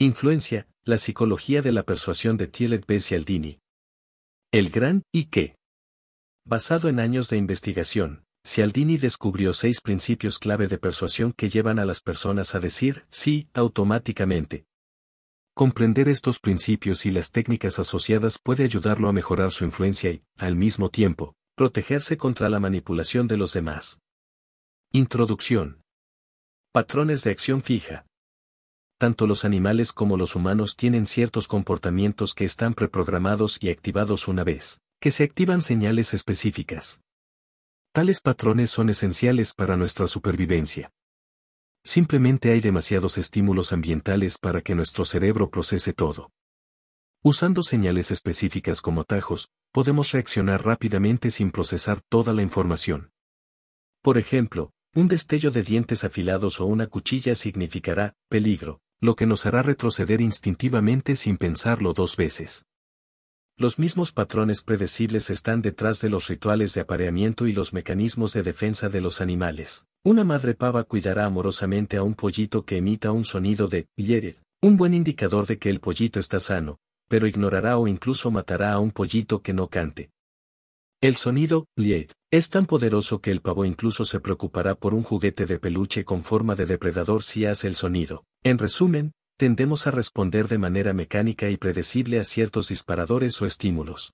Influencia, la psicología de la persuasión de Thielet B. Cialdini. El gran ¿y qué? Basado en años de investigación, Cialdini descubrió seis principios clave de persuasión que llevan a las personas a decir sí automáticamente. Comprender estos principios y las técnicas asociadas puede ayudarlo a mejorar su influencia y, al mismo tiempo, protegerse contra la manipulación de los demás. Introducción. Patrones de acción fija tanto los animales como los humanos tienen ciertos comportamientos que están preprogramados y activados una vez, que se activan señales específicas. Tales patrones son esenciales para nuestra supervivencia. Simplemente hay demasiados estímulos ambientales para que nuestro cerebro procese todo. Usando señales específicas como atajos, podemos reaccionar rápidamente sin procesar toda la información. Por ejemplo, un destello de dientes afilados o una cuchilla significará peligro, lo que nos hará retroceder instintivamente sin pensarlo dos veces. Los mismos patrones predecibles están detrás de los rituales de apareamiento y los mecanismos de defensa de los animales. Una madre pava cuidará amorosamente a un pollito que emita un sonido de hiere, un buen indicador de que el pollito está sano, pero ignorará o incluso matará a un pollito que no cante. El sonido, lied, es tan poderoso que el pavo incluso se preocupará por un juguete de peluche con forma de depredador si hace el sonido. En resumen, tendemos a responder de manera mecánica y predecible a ciertos disparadores o estímulos.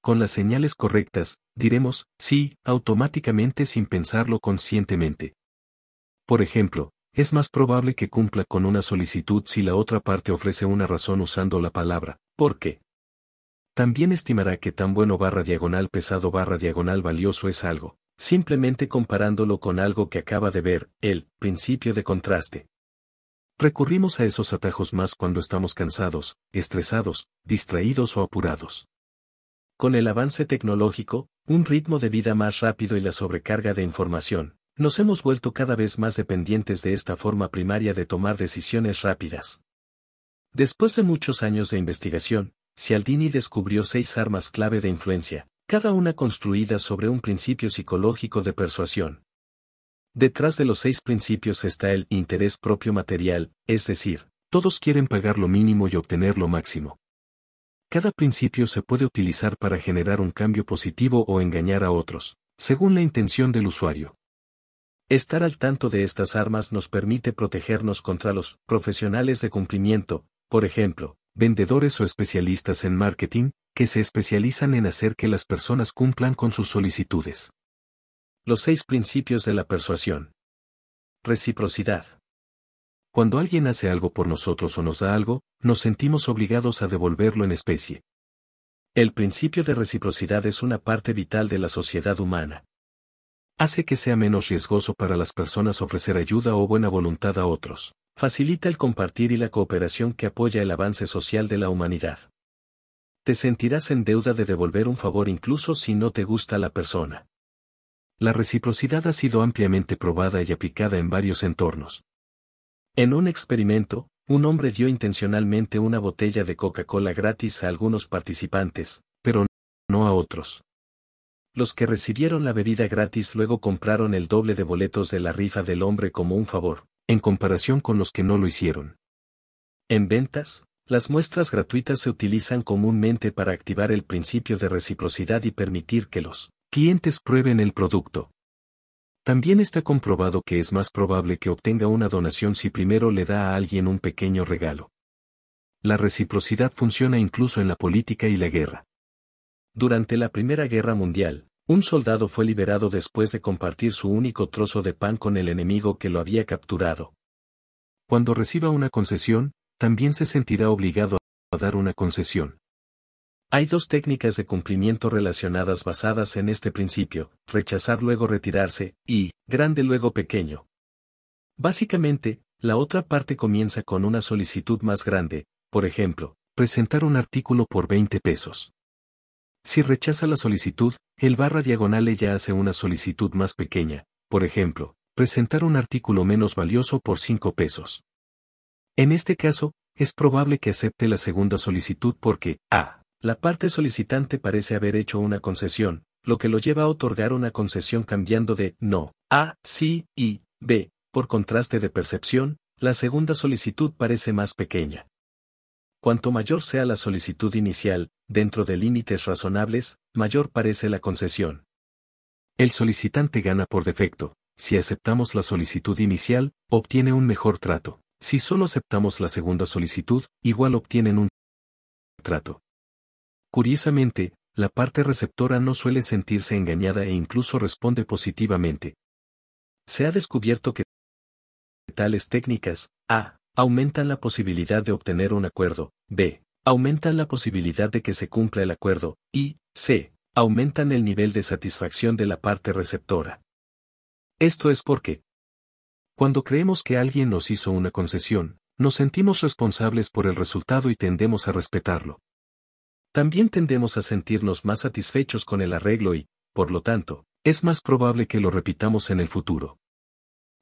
Con las señales correctas, diremos sí automáticamente sin pensarlo conscientemente. Por ejemplo, es más probable que cumpla con una solicitud si la otra parte ofrece una razón usando la palabra ¿por qué? También estimará que tan bueno barra diagonal pesado barra diagonal valioso es algo, simplemente comparándolo con algo que acaba de ver, el principio de contraste. Recurrimos a esos atajos más cuando estamos cansados, estresados, distraídos o apurados. Con el avance tecnológico, un ritmo de vida más rápido y la sobrecarga de información, nos hemos vuelto cada vez más dependientes de esta forma primaria de tomar decisiones rápidas. Después de muchos años de investigación, Cialdini descubrió seis armas clave de influencia, cada una construida sobre un principio psicológico de persuasión. Detrás de los seis principios está el interés propio material, es decir, todos quieren pagar lo mínimo y obtener lo máximo. Cada principio se puede utilizar para generar un cambio positivo o engañar a otros, según la intención del usuario. Estar al tanto de estas armas nos permite protegernos contra los profesionales de cumplimiento, por ejemplo, vendedores o especialistas en marketing, que se especializan en hacer que las personas cumplan con sus solicitudes. Los seis principios de la persuasión. Reciprocidad. Cuando alguien hace algo por nosotros o nos da algo, nos sentimos obligados a devolverlo en especie. El principio de reciprocidad es una parte vital de la sociedad humana. Hace que sea menos riesgoso para las personas ofrecer ayuda o buena voluntad a otros. Facilita el compartir y la cooperación que apoya el avance social de la humanidad. Te sentirás en deuda de devolver un favor incluso si no te gusta la persona. La reciprocidad ha sido ampliamente probada y aplicada en varios entornos. En un experimento, un hombre dio intencionalmente una botella de Coca-Cola gratis a algunos participantes, pero no a otros. Los que recibieron la bebida gratis luego compraron el doble de boletos de la rifa del hombre como un favor, en comparación con los que no lo hicieron. En ventas, las muestras gratuitas se utilizan comúnmente para activar el principio de reciprocidad y permitir que los clientes prueben el producto. También está comprobado que es más probable que obtenga una donación si primero le da a alguien un pequeño regalo. La reciprocidad funciona incluso en la política y la guerra. Durante la Primera Guerra Mundial, un soldado fue liberado después de compartir su único trozo de pan con el enemigo que lo había capturado. Cuando reciba una concesión, también se sentirá obligado a dar una concesión. Hay dos técnicas de cumplimiento relacionadas basadas en este principio, rechazar luego retirarse, y, grande luego pequeño. Básicamente, la otra parte comienza con una solicitud más grande, por ejemplo, presentar un artículo por 20 pesos. Si rechaza la solicitud, el barra diagonal ella hace una solicitud más pequeña, por ejemplo, presentar un artículo menos valioso por 5 pesos. En este caso, es probable que acepte la segunda solicitud porque, a. La parte solicitante parece haber hecho una concesión, lo que lo lleva a otorgar una concesión cambiando de no a sí y b. Por contraste de percepción, la segunda solicitud parece más pequeña. Cuanto mayor sea la solicitud inicial, dentro de límites razonables, mayor parece la concesión. El solicitante gana por defecto. Si aceptamos la solicitud inicial, obtiene un mejor trato. Si solo aceptamos la segunda solicitud, igual obtienen un trato. Curiosamente, la parte receptora no suele sentirse engañada e incluso responde positivamente. Se ha descubierto que tales técnicas, a, aumentan la posibilidad de obtener un acuerdo, b, aumentan la posibilidad de que se cumpla el acuerdo, y, c, aumentan el nivel de satisfacción de la parte receptora. Esto es porque, cuando creemos que alguien nos hizo una concesión, nos sentimos responsables por el resultado y tendemos a respetarlo. También tendemos a sentirnos más satisfechos con el arreglo y, por lo tanto, es más probable que lo repitamos en el futuro.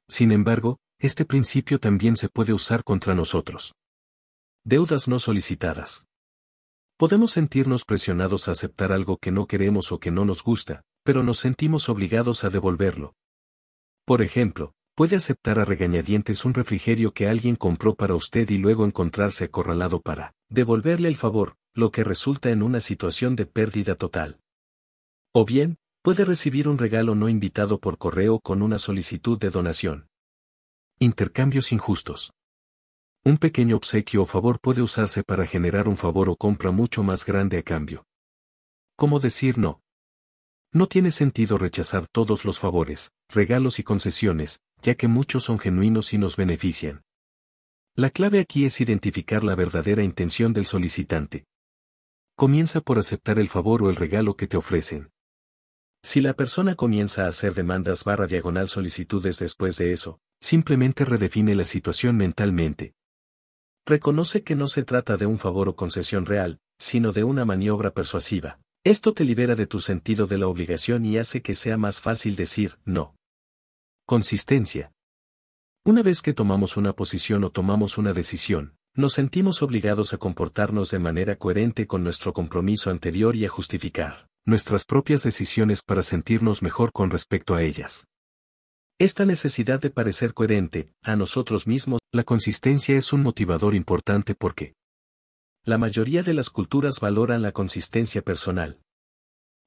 Sin embargo, este principio también se puede usar contra nosotros. Deudas no solicitadas. Podemos sentirnos presionados a aceptar algo que no queremos o que no nos gusta, pero nos sentimos obligados a devolverlo. Por ejemplo, puede aceptar a regañadientes un refrigerio que alguien compró para usted y luego encontrarse acorralado para devolverle el favor, lo que resulta en una situación de pérdida total. O bien, puede recibir un regalo no invitado por correo con una solicitud de donación. Intercambios injustos. Un pequeño obsequio o favor puede usarse para generar un favor o compra mucho más grande a cambio. ¿Cómo decir no? No tiene sentido rechazar todos los favores, regalos y concesiones, ya que muchos son genuinos y nos benefician. La clave aquí es identificar la verdadera intención del solicitante. Comienza por aceptar el favor o el regalo que te ofrecen. Si la persona comienza a hacer demandas barra diagonal solicitudes después de eso, Simplemente redefine la situación mentalmente. Reconoce que no se trata de un favor o concesión real, sino de una maniobra persuasiva. Esto te libera de tu sentido de la obligación y hace que sea más fácil decir no. Consistencia. Una vez que tomamos una posición o tomamos una decisión, nos sentimos obligados a comportarnos de manera coherente con nuestro compromiso anterior y a justificar nuestras propias decisiones para sentirnos mejor con respecto a ellas. Esta necesidad de parecer coherente, a nosotros mismos, la consistencia es un motivador importante porque la mayoría de las culturas valoran la consistencia personal.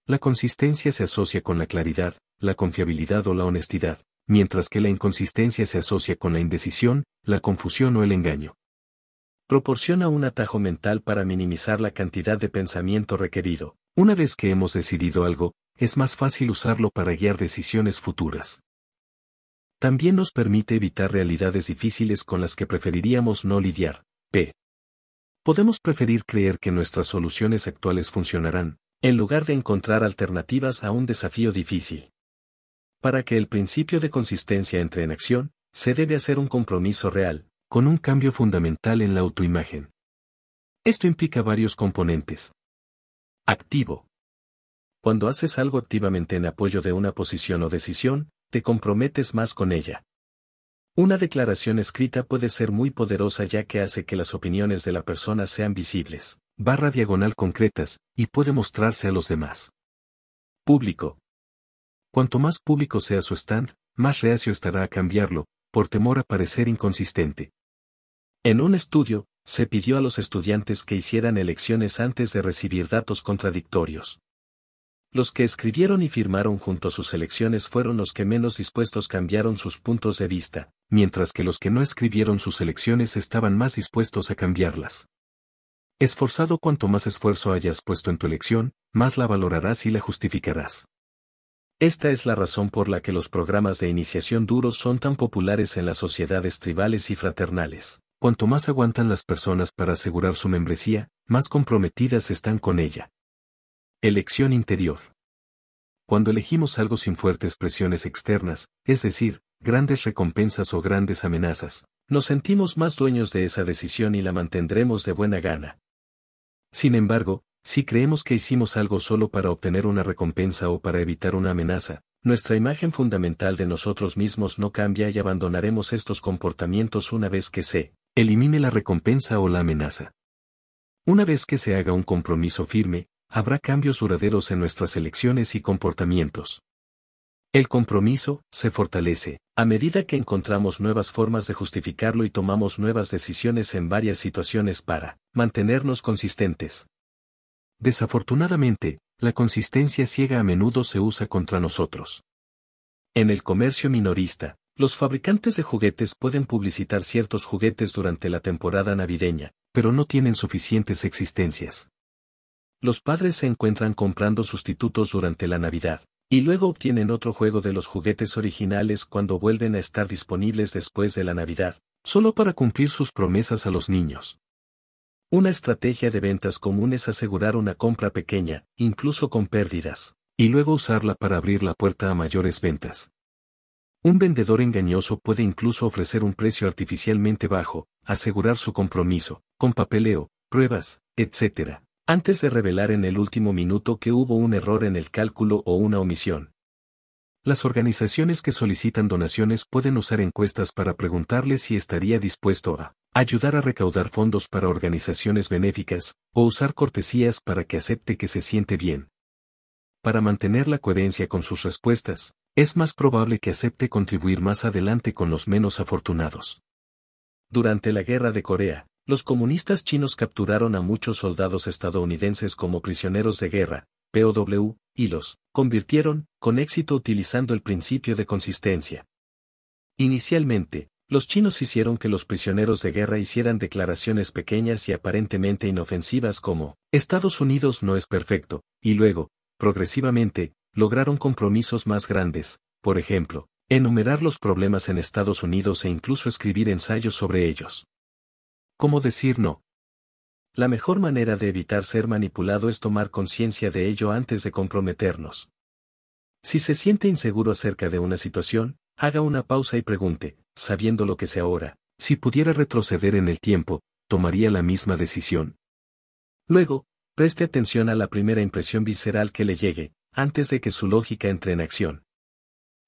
La consistencia se asocia con la claridad, la confiabilidad o la honestidad, mientras que la inconsistencia se asocia con la indecisión, la confusión o el engaño. Proporciona un atajo mental para minimizar la cantidad de pensamiento requerido. Una vez que hemos decidido algo, es más fácil usarlo para guiar decisiones futuras. También nos permite evitar realidades difíciles con las que preferiríamos no lidiar. P. Podemos preferir creer que nuestras soluciones actuales funcionarán, en lugar de encontrar alternativas a un desafío difícil. Para que el principio de consistencia entre en acción, se debe hacer un compromiso real, con un cambio fundamental en la autoimagen. Esto implica varios componentes. Activo. Cuando haces algo activamente en apoyo de una posición o decisión, te comprometes más con ella. Una declaración escrita puede ser muy poderosa ya que hace que las opiniones de la persona sean visibles, barra diagonal concretas, y puede mostrarse a los demás. Público. Cuanto más público sea su stand, más reacio estará a cambiarlo, por temor a parecer inconsistente. En un estudio, se pidió a los estudiantes que hicieran elecciones antes de recibir datos contradictorios. Los que escribieron y firmaron junto a sus elecciones fueron los que menos dispuestos cambiaron sus puntos de vista, mientras que los que no escribieron sus elecciones estaban más dispuestos a cambiarlas. Esforzado cuanto más esfuerzo hayas puesto en tu elección, más la valorarás y la justificarás. Esta es la razón por la que los programas de iniciación duros son tan populares en las sociedades tribales y fraternales. Cuanto más aguantan las personas para asegurar su membresía, más comprometidas están con ella. Elección interior. Cuando elegimos algo sin fuertes presiones externas, es decir, grandes recompensas o grandes amenazas, nos sentimos más dueños de esa decisión y la mantendremos de buena gana. Sin embargo, si creemos que hicimos algo solo para obtener una recompensa o para evitar una amenaza, nuestra imagen fundamental de nosotros mismos no cambia y abandonaremos estos comportamientos una vez que se elimine la recompensa o la amenaza. Una vez que se haga un compromiso firme, habrá cambios duraderos en nuestras elecciones y comportamientos. El compromiso se fortalece a medida que encontramos nuevas formas de justificarlo y tomamos nuevas decisiones en varias situaciones para mantenernos consistentes. Desafortunadamente, la consistencia ciega a menudo se usa contra nosotros. En el comercio minorista, los fabricantes de juguetes pueden publicitar ciertos juguetes durante la temporada navideña, pero no tienen suficientes existencias. Los padres se encuentran comprando sustitutos durante la Navidad, y luego obtienen otro juego de los juguetes originales cuando vuelven a estar disponibles después de la Navidad, solo para cumplir sus promesas a los niños. Una estrategia de ventas común es asegurar una compra pequeña, incluso con pérdidas, y luego usarla para abrir la puerta a mayores ventas. Un vendedor engañoso puede incluso ofrecer un precio artificialmente bajo, asegurar su compromiso, con papeleo, pruebas, etc., antes de revelar en el último minuto que hubo un error en el cálculo o una omisión. Las organizaciones que solicitan donaciones pueden usar encuestas para preguntarle si estaría dispuesto a ayudar a recaudar fondos para organizaciones benéficas, o usar cortesías para que acepte que se siente bien. Para mantener la coherencia con sus respuestas, es más probable que acepte contribuir más adelante con los menos afortunados. Durante la Guerra de Corea, los comunistas chinos capturaron a muchos soldados estadounidenses como prisioneros de guerra, POW, y los convirtieron, con éxito utilizando el principio de consistencia. Inicialmente, los chinos hicieron que los prisioneros de guerra hicieran declaraciones pequeñas y aparentemente inofensivas como, Estados Unidos no es perfecto, y luego, progresivamente, lograron compromisos más grandes, por ejemplo, enumerar los problemas en Estados Unidos e incluso escribir ensayos sobre ellos. ¿Cómo decir no? La mejor manera de evitar ser manipulado es tomar conciencia de ello antes de comprometernos. Si se siente inseguro acerca de una situación, haga una pausa y pregunte, sabiendo lo que sé ahora, si pudiera retroceder en el tiempo, tomaría la misma decisión. Luego, preste atención a la primera impresión visceral que le llegue, antes de que su lógica entre en acción.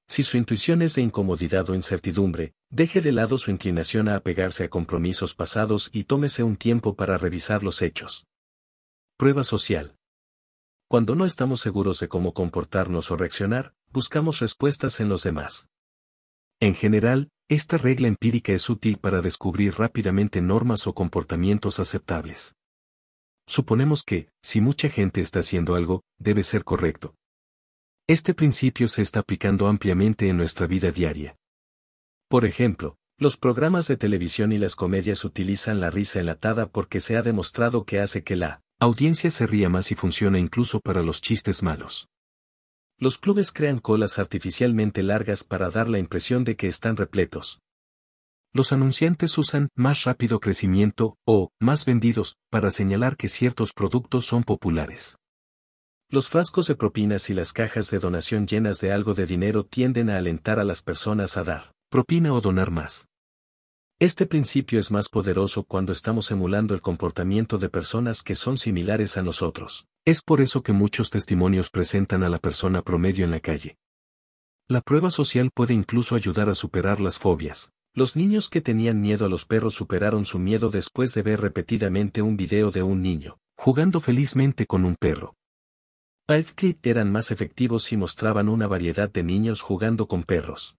Si su intuición es de incomodidad o incertidumbre, deje de lado su inclinación a apegarse a compromisos pasados y tómese un tiempo para revisar los hechos. Prueba social. Cuando no estamos seguros de cómo comportarnos o reaccionar, buscamos respuestas en los demás. En general, esta regla empírica es útil para descubrir rápidamente normas o comportamientos aceptables. Suponemos que, si mucha gente está haciendo algo, debe ser correcto. Este principio se está aplicando ampliamente en nuestra vida diaria. Por ejemplo, los programas de televisión y las comedias utilizan la risa enlatada porque se ha demostrado que hace que la audiencia se ría más y funciona incluso para los chistes malos. Los clubes crean colas artificialmente largas para dar la impresión de que están repletos. Los anunciantes usan más rápido crecimiento o más vendidos para señalar que ciertos productos son populares. Los frascos de propinas y las cajas de donación llenas de algo de dinero tienden a alentar a las personas a dar propina o donar más. Este principio es más poderoso cuando estamos emulando el comportamiento de personas que son similares a nosotros. Es por eso que muchos testimonios presentan a la persona promedio en la calle. La prueba social puede incluso ayudar a superar las fobias. Los niños que tenían miedo a los perros superaron su miedo después de ver repetidamente un video de un niño, jugando felizmente con un perro. Clip eran más efectivos y mostraban una variedad de niños jugando con perros.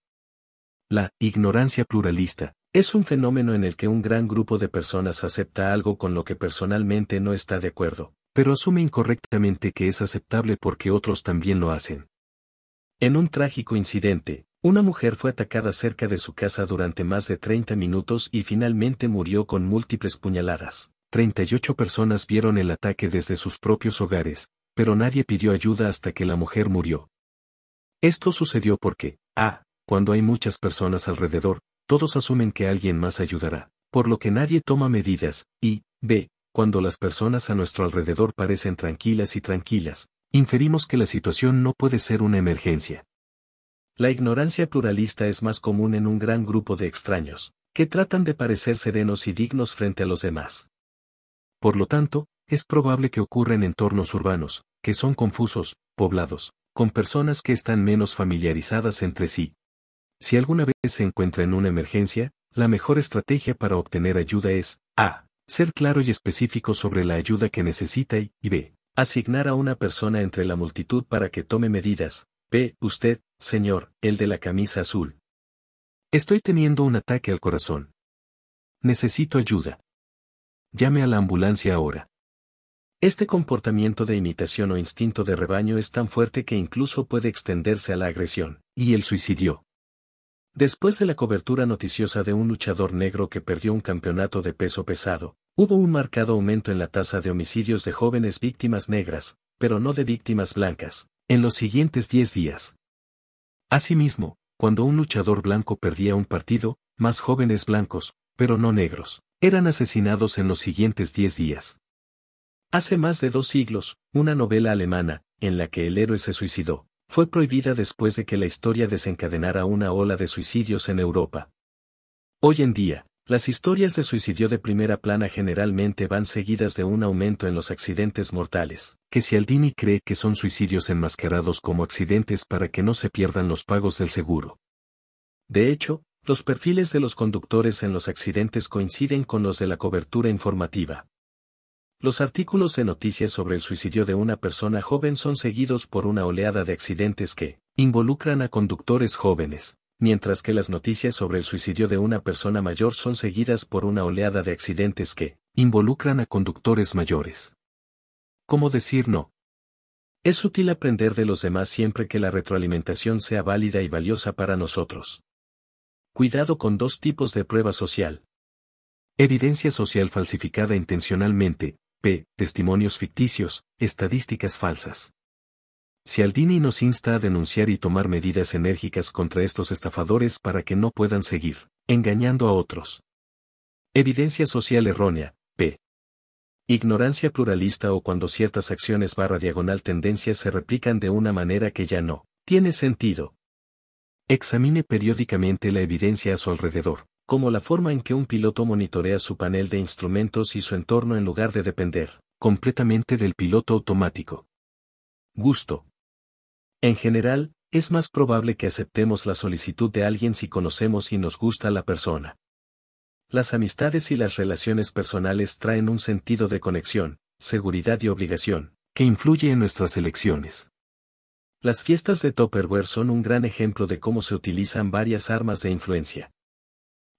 La ignorancia pluralista es un fenómeno en el que un gran grupo de personas acepta algo con lo que personalmente no está de acuerdo, pero asume incorrectamente que es aceptable porque otros también lo hacen. En un trágico incidente, una mujer fue atacada cerca de su casa durante más de 30 minutos y finalmente murió con múltiples puñaladas. 38 personas vieron el ataque desde sus propios hogares, pero nadie pidió ayuda hasta que la mujer murió. Esto sucedió porque, a, cuando hay muchas personas alrededor, todos asumen que alguien más ayudará, por lo que nadie toma medidas, y, b, cuando las personas a nuestro alrededor parecen tranquilas y tranquilas, inferimos que la situación no puede ser una emergencia. La ignorancia pluralista es más común en un gran grupo de extraños, que tratan de parecer serenos y dignos frente a los demás. Por lo tanto, es probable que ocurra en entornos urbanos, que son confusos, poblados, con personas que están menos familiarizadas entre sí. Si alguna vez se encuentra en una emergencia, la mejor estrategia para obtener ayuda es A. Ser claro y específico sobre la ayuda que necesita y B. Asignar a una persona entre la multitud para que tome medidas. B. Usted, señor, el de la camisa azul. Estoy teniendo un ataque al corazón. Necesito ayuda. Llame a la ambulancia ahora. Este comportamiento de imitación o instinto de rebaño es tan fuerte que incluso puede extenderse a la agresión, y el suicidio. Después de la cobertura noticiosa de un luchador negro que perdió un campeonato de peso pesado, hubo un marcado aumento en la tasa de homicidios de jóvenes víctimas negras, pero no de víctimas blancas, en los siguientes 10 días. Asimismo, cuando un luchador blanco perdía un partido, más jóvenes blancos, pero no negros, eran asesinados en los siguientes 10 días. Hace más de dos siglos, una novela alemana, en la que el héroe se suicidó, fue prohibida después de que la historia desencadenara una ola de suicidios en Europa. Hoy en día, las historias de suicidio de primera plana generalmente van seguidas de un aumento en los accidentes mortales, que Cialdini cree que son suicidios enmascarados como accidentes para que no se pierdan los pagos del seguro. De hecho, los perfiles de los conductores en los accidentes coinciden con los de la cobertura informativa. Los artículos de noticias sobre el suicidio de una persona joven son seguidos por una oleada de accidentes que involucran a conductores jóvenes, mientras que las noticias sobre el suicidio de una persona mayor son seguidas por una oleada de accidentes que involucran a conductores mayores. ¿Cómo decir no? Es útil aprender de los demás siempre que la retroalimentación sea válida y valiosa para nosotros. Cuidado con dos tipos de prueba social. Evidencia social falsificada intencionalmente, P. Testimonios ficticios, estadísticas falsas. Cialdini nos insta a denunciar y tomar medidas enérgicas contra estos estafadores para que no puedan seguir engañando a otros. Evidencia social errónea, P. Ignorancia pluralista o cuando ciertas acciones barra diagonal tendencias se replican de una manera que ya no tiene sentido. Examine periódicamente la evidencia a su alrededor como la forma en que un piloto monitorea su panel de instrumentos y su entorno en lugar de depender completamente del piloto automático. Gusto. En general, es más probable que aceptemos la solicitud de alguien si conocemos y nos gusta la persona. Las amistades y las relaciones personales traen un sentido de conexión, seguridad y obligación, que influye en nuestras elecciones. Las fiestas de Topperware son un gran ejemplo de cómo se utilizan varias armas de influencia.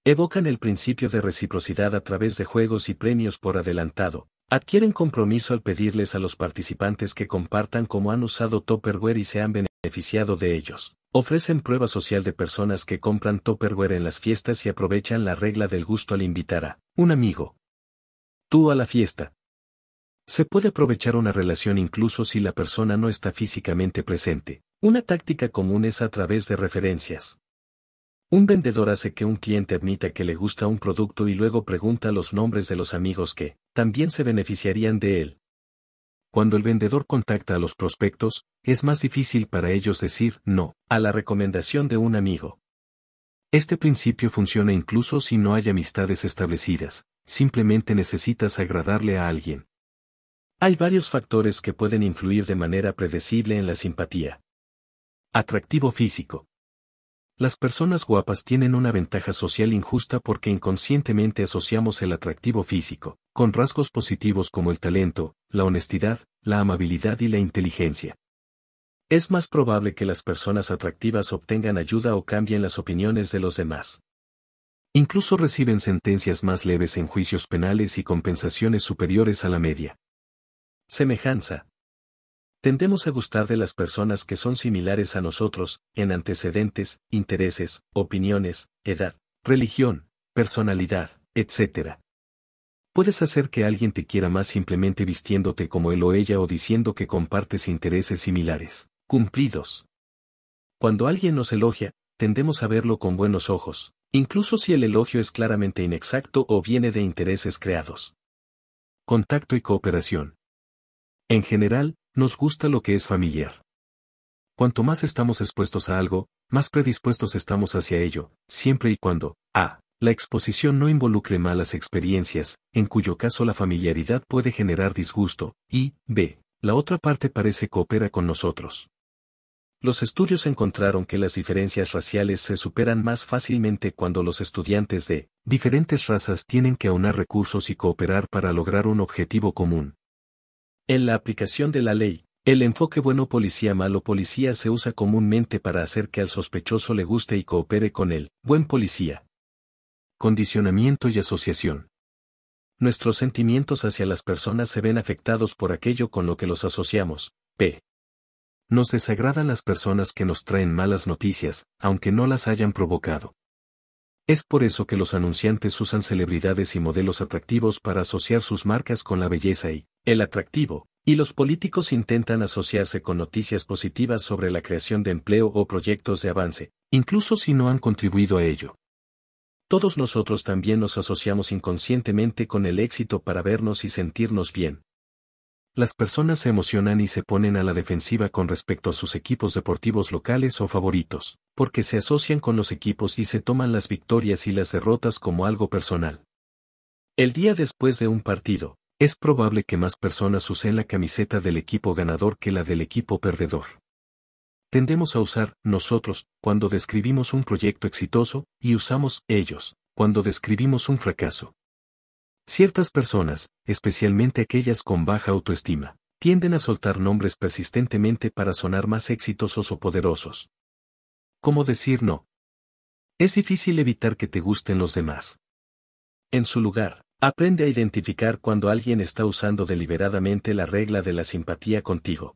Evocan el principio de reciprocidad a través de juegos y premios por adelantado. Adquieren compromiso al pedirles a los participantes que compartan cómo han usado Topperware y se han beneficiado de ellos. Ofrecen prueba social de personas que compran Topperware en las fiestas y aprovechan la regla del gusto al invitar a un amigo. Tú a la fiesta. Se puede aprovechar una relación incluso si la persona no está físicamente presente. Una táctica común es a través de referencias. Un vendedor hace que un cliente admita que le gusta un producto y luego pregunta los nombres de los amigos que también se beneficiarían de él. Cuando el vendedor contacta a los prospectos, es más difícil para ellos decir no a la recomendación de un amigo. Este principio funciona incluso si no hay amistades establecidas, simplemente necesitas agradarle a alguien. Hay varios factores que pueden influir de manera predecible en la simpatía. Atractivo físico. Las personas guapas tienen una ventaja social injusta porque inconscientemente asociamos el atractivo físico, con rasgos positivos como el talento, la honestidad, la amabilidad y la inteligencia. Es más probable que las personas atractivas obtengan ayuda o cambien las opiniones de los demás. Incluso reciben sentencias más leves en juicios penales y compensaciones superiores a la media. Semejanza, Tendemos a gustar de las personas que son similares a nosotros, en antecedentes, intereses, opiniones, edad, religión, personalidad, etc. Puedes hacer que alguien te quiera más simplemente vistiéndote como él o ella o diciendo que compartes intereses similares, cumplidos. Cuando alguien nos elogia, tendemos a verlo con buenos ojos, incluso si el elogio es claramente inexacto o viene de intereses creados. Contacto y cooperación. En general, nos gusta lo que es familiar. Cuanto más estamos expuestos a algo, más predispuestos estamos hacia ello, siempre y cuando, a. la exposición no involucre malas experiencias, en cuyo caso la familiaridad puede generar disgusto, y, b, la otra parte parece coopera con nosotros. Los estudios encontraron que las diferencias raciales se superan más fácilmente cuando los estudiantes de diferentes razas tienen que aunar recursos y cooperar para lograr un objetivo común. En la aplicación de la ley, el enfoque bueno policía malo policía se usa comúnmente para hacer que al sospechoso le guste y coopere con él, buen policía. Condicionamiento y asociación. Nuestros sentimientos hacia las personas se ven afectados por aquello con lo que los asociamos. P. Nos desagradan las personas que nos traen malas noticias, aunque no las hayan provocado. Es por eso que los anunciantes usan celebridades y modelos atractivos para asociar sus marcas con la belleza y el atractivo, y los políticos intentan asociarse con noticias positivas sobre la creación de empleo o proyectos de avance, incluso si no han contribuido a ello. Todos nosotros también nos asociamos inconscientemente con el éxito para vernos y sentirnos bien. Las personas se emocionan y se ponen a la defensiva con respecto a sus equipos deportivos locales o favoritos, porque se asocian con los equipos y se toman las victorias y las derrotas como algo personal. El día después de un partido, es probable que más personas usen la camiseta del equipo ganador que la del equipo perdedor. Tendemos a usar nosotros cuando describimos un proyecto exitoso y usamos ellos cuando describimos un fracaso. Ciertas personas, especialmente aquellas con baja autoestima, tienden a soltar nombres persistentemente para sonar más exitosos o poderosos. ¿Cómo decir no? Es difícil evitar que te gusten los demás. En su lugar, Aprende a identificar cuando alguien está usando deliberadamente la regla de la simpatía contigo.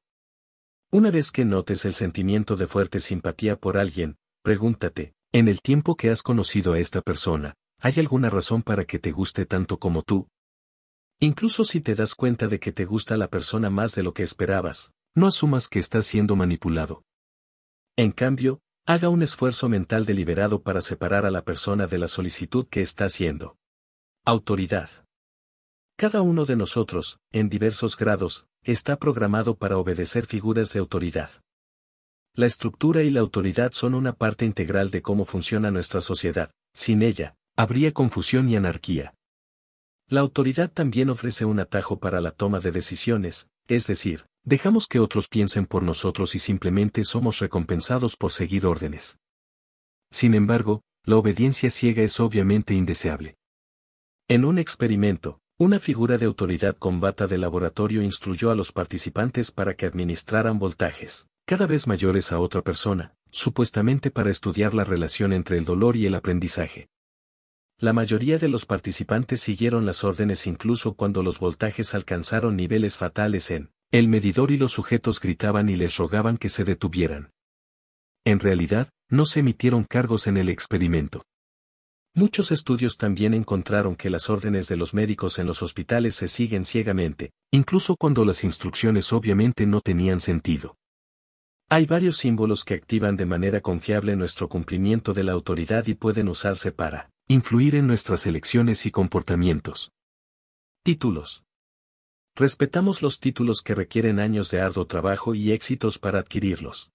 Una vez que notes el sentimiento de fuerte simpatía por alguien, pregúntate, en el tiempo que has conocido a esta persona, ¿hay alguna razón para que te guste tanto como tú? Incluso si te das cuenta de que te gusta la persona más de lo que esperabas, no asumas que estás siendo manipulado. En cambio, haga un esfuerzo mental deliberado para separar a la persona de la solicitud que está haciendo. Autoridad. Cada uno de nosotros, en diversos grados, está programado para obedecer figuras de autoridad. La estructura y la autoridad son una parte integral de cómo funciona nuestra sociedad, sin ella, habría confusión y anarquía. La autoridad también ofrece un atajo para la toma de decisiones, es decir, dejamos que otros piensen por nosotros y simplemente somos recompensados por seguir órdenes. Sin embargo, la obediencia ciega es obviamente indeseable. En un experimento, una figura de autoridad con bata de laboratorio instruyó a los participantes para que administraran voltajes, cada vez mayores a otra persona, supuestamente para estudiar la relación entre el dolor y el aprendizaje. La mayoría de los participantes siguieron las órdenes incluso cuando los voltajes alcanzaron niveles fatales en el medidor y los sujetos gritaban y les rogaban que se detuvieran. En realidad, no se emitieron cargos en el experimento. Muchos estudios también encontraron que las órdenes de los médicos en los hospitales se siguen ciegamente, incluso cuando las instrucciones obviamente no tenían sentido. Hay varios símbolos que activan de manera confiable nuestro cumplimiento de la autoridad y pueden usarse para influir en nuestras elecciones y comportamientos. Títulos. Respetamos los títulos que requieren años de arduo trabajo y éxitos para adquirirlos.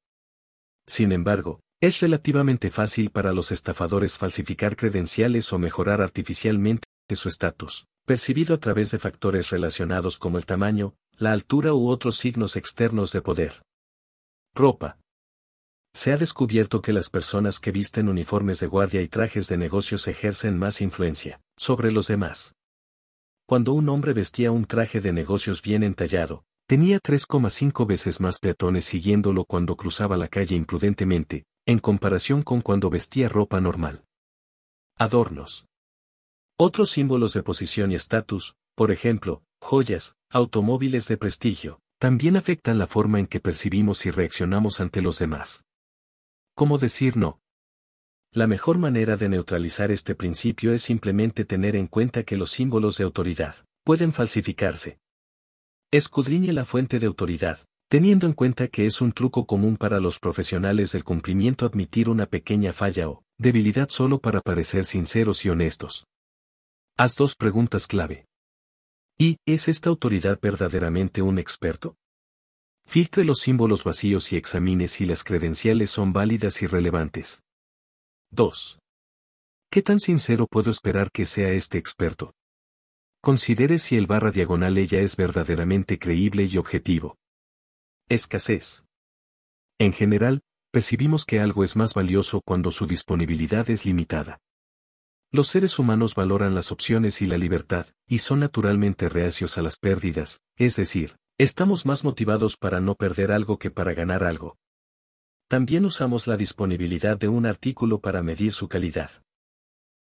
Sin embargo, es relativamente fácil para los estafadores falsificar credenciales o mejorar artificialmente su estatus, percibido a través de factores relacionados como el tamaño, la altura u otros signos externos de poder. Ropa. Se ha descubierto que las personas que visten uniformes de guardia y trajes de negocios ejercen más influencia sobre los demás. Cuando un hombre vestía un traje de negocios bien entallado, tenía 3,5 veces más peatones siguiéndolo cuando cruzaba la calle imprudentemente, en comparación con cuando vestía ropa normal. Adornos. Otros símbolos de posición y estatus, por ejemplo, joyas, automóviles de prestigio, también afectan la forma en que percibimos y reaccionamos ante los demás. ¿Cómo decir no? La mejor manera de neutralizar este principio es simplemente tener en cuenta que los símbolos de autoridad pueden falsificarse. Escudriñe la fuente de autoridad, Teniendo en cuenta que es un truco común para los profesionales del cumplimiento admitir una pequeña falla o debilidad solo para parecer sinceros y honestos. Haz dos preguntas clave. ¿Y es esta autoridad verdaderamente un experto? Filtre los símbolos vacíos y examine si las credenciales son válidas y relevantes. 2. ¿Qué tan sincero puedo esperar que sea este experto? Considere si el barra diagonal ella es verdaderamente creíble y objetivo. Escasez. En general, percibimos que algo es más valioso cuando su disponibilidad es limitada. Los seres humanos valoran las opciones y la libertad, y son naturalmente reacios a las pérdidas, es decir, estamos más motivados para no perder algo que para ganar algo. También usamos la disponibilidad de un artículo para medir su calidad.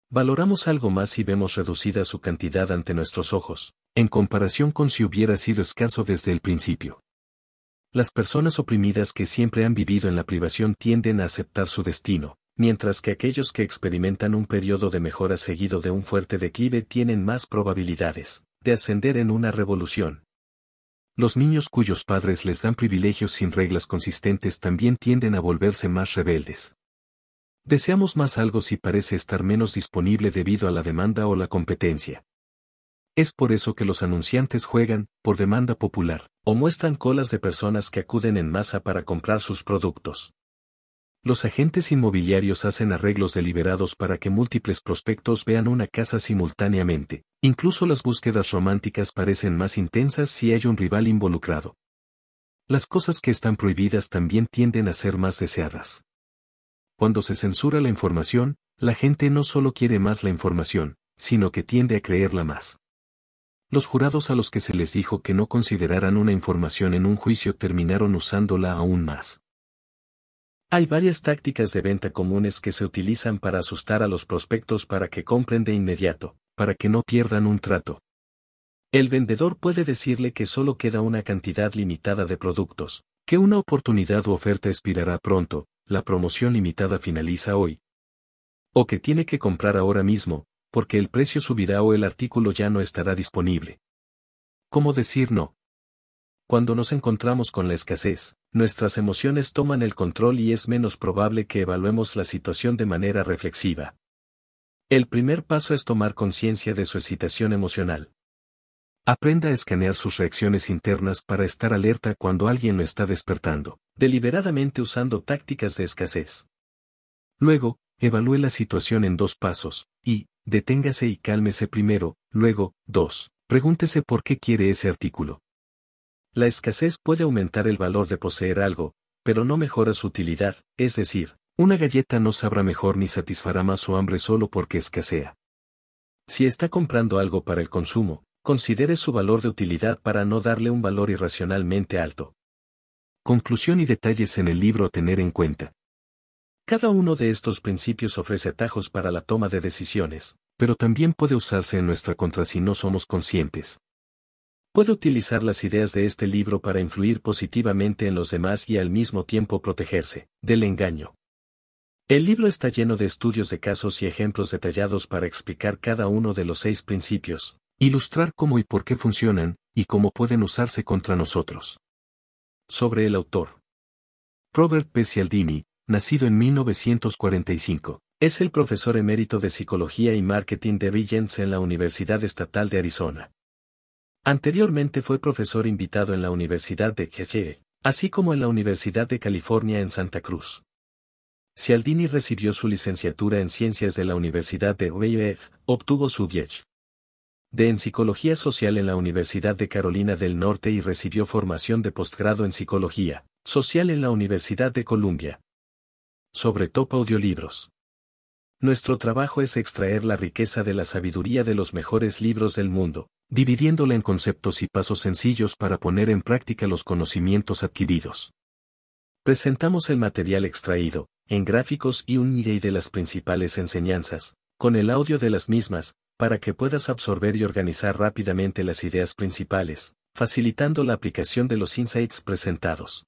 Valoramos algo más si vemos reducida su cantidad ante nuestros ojos, en comparación con si hubiera sido escaso desde el principio. Las personas oprimidas que siempre han vivido en la privación tienden a aceptar su destino, mientras que aquellos que experimentan un periodo de mejora seguido de un fuerte declive tienen más probabilidades de ascender en una revolución. Los niños cuyos padres les dan privilegios sin reglas consistentes también tienden a volverse más rebeldes. Deseamos más algo si parece estar menos disponible debido a la demanda o la competencia. Es por eso que los anunciantes juegan, por demanda popular, o muestran colas de personas que acuden en masa para comprar sus productos. Los agentes inmobiliarios hacen arreglos deliberados para que múltiples prospectos vean una casa simultáneamente. Incluso las búsquedas románticas parecen más intensas si hay un rival involucrado. Las cosas que están prohibidas también tienden a ser más deseadas. Cuando se censura la información, la gente no solo quiere más la información, sino que tiende a creerla más. Los jurados a los que se les dijo que no consideraran una información en un juicio terminaron usándola aún más. Hay varias tácticas de venta comunes que se utilizan para asustar a los prospectos para que compren de inmediato, para que no pierdan un trato. El vendedor puede decirle que solo queda una cantidad limitada de productos, que una oportunidad u oferta expirará pronto, la promoción limitada finaliza hoy. O que tiene que comprar ahora mismo, porque el precio subirá o el artículo ya no estará disponible. ¿Cómo decir no? Cuando nos encontramos con la escasez, nuestras emociones toman el control y es menos probable que evaluemos la situación de manera reflexiva. El primer paso es tomar conciencia de su excitación emocional. Aprenda a escanear sus reacciones internas para estar alerta cuando alguien lo está despertando, deliberadamente usando tácticas de escasez. Luego, evalúe la situación en dos pasos, y, deténgase y cálmese primero, luego, dos, pregúntese por qué quiere ese artículo. La escasez puede aumentar el valor de poseer algo, pero no mejora su utilidad, es decir, una galleta no sabrá mejor ni satisfará más su hambre solo porque escasea. Si está comprando algo para el consumo, Considere su valor de utilidad para no darle un valor irracionalmente alto. Conclusión y detalles en el libro a tener en cuenta. Cada uno de estos principios ofrece atajos para la toma de decisiones, pero también puede usarse en nuestra contra si no somos conscientes. Puede utilizar las ideas de este libro para influir positivamente en los demás y al mismo tiempo protegerse del engaño. El libro está lleno de estudios de casos y ejemplos detallados para explicar cada uno de los seis principios, Ilustrar cómo y por qué funcionan, y cómo pueden usarse contra nosotros. Sobre el autor. Robert P. Cialdini, nacido en 1945, es el profesor emérito de Psicología y Marketing de Regents en la Universidad Estatal de Arizona. Anteriormente fue profesor invitado en la Universidad de Keshe, así como en la Universidad de California en Santa Cruz. Cialdini recibió su licenciatura en Ciencias de la Universidad de UF, obtuvo su DH de en Psicología Social en la Universidad de Carolina del Norte y recibió formación de posgrado en Psicología Social en la Universidad de Columbia. Sobre Top Audiolibros. Nuestro trabajo es extraer la riqueza de la sabiduría de los mejores libros del mundo, dividiéndola en conceptos y pasos sencillos para poner en práctica los conocimientos adquiridos. Presentamos el material extraído, en gráficos y un idea de las principales enseñanzas, con el audio de las mismas, para que puedas absorber y organizar rápidamente las ideas principales, facilitando la aplicación de los insights presentados.